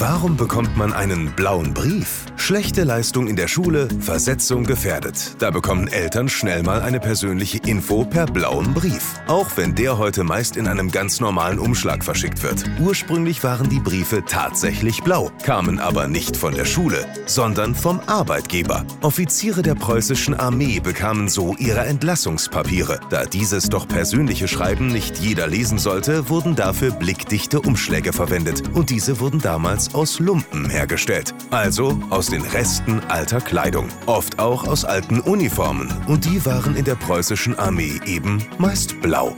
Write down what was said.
Warum bekommt man einen blauen Brief? Schlechte Leistung in der Schule, Versetzung gefährdet. Da bekommen Eltern schnell mal eine persönliche Info per blauen Brief. Auch wenn der heute meist in einem ganz normalen Umschlag verschickt wird. Ursprünglich waren die Briefe tatsächlich blau, kamen aber nicht von der Schule, sondern vom Arbeitgeber. Offiziere der preußischen Armee bekamen so ihre Entlassungspapiere. Da dieses doch persönliche Schreiben nicht jeder lesen sollte, wurden dafür blickdichte Umschläge verwendet und diese wurden damals aus Lumpen hergestellt. Also aus den Resten alter Kleidung. Oft auch aus alten Uniformen und die waren in der preußischen Armee eben meist blau.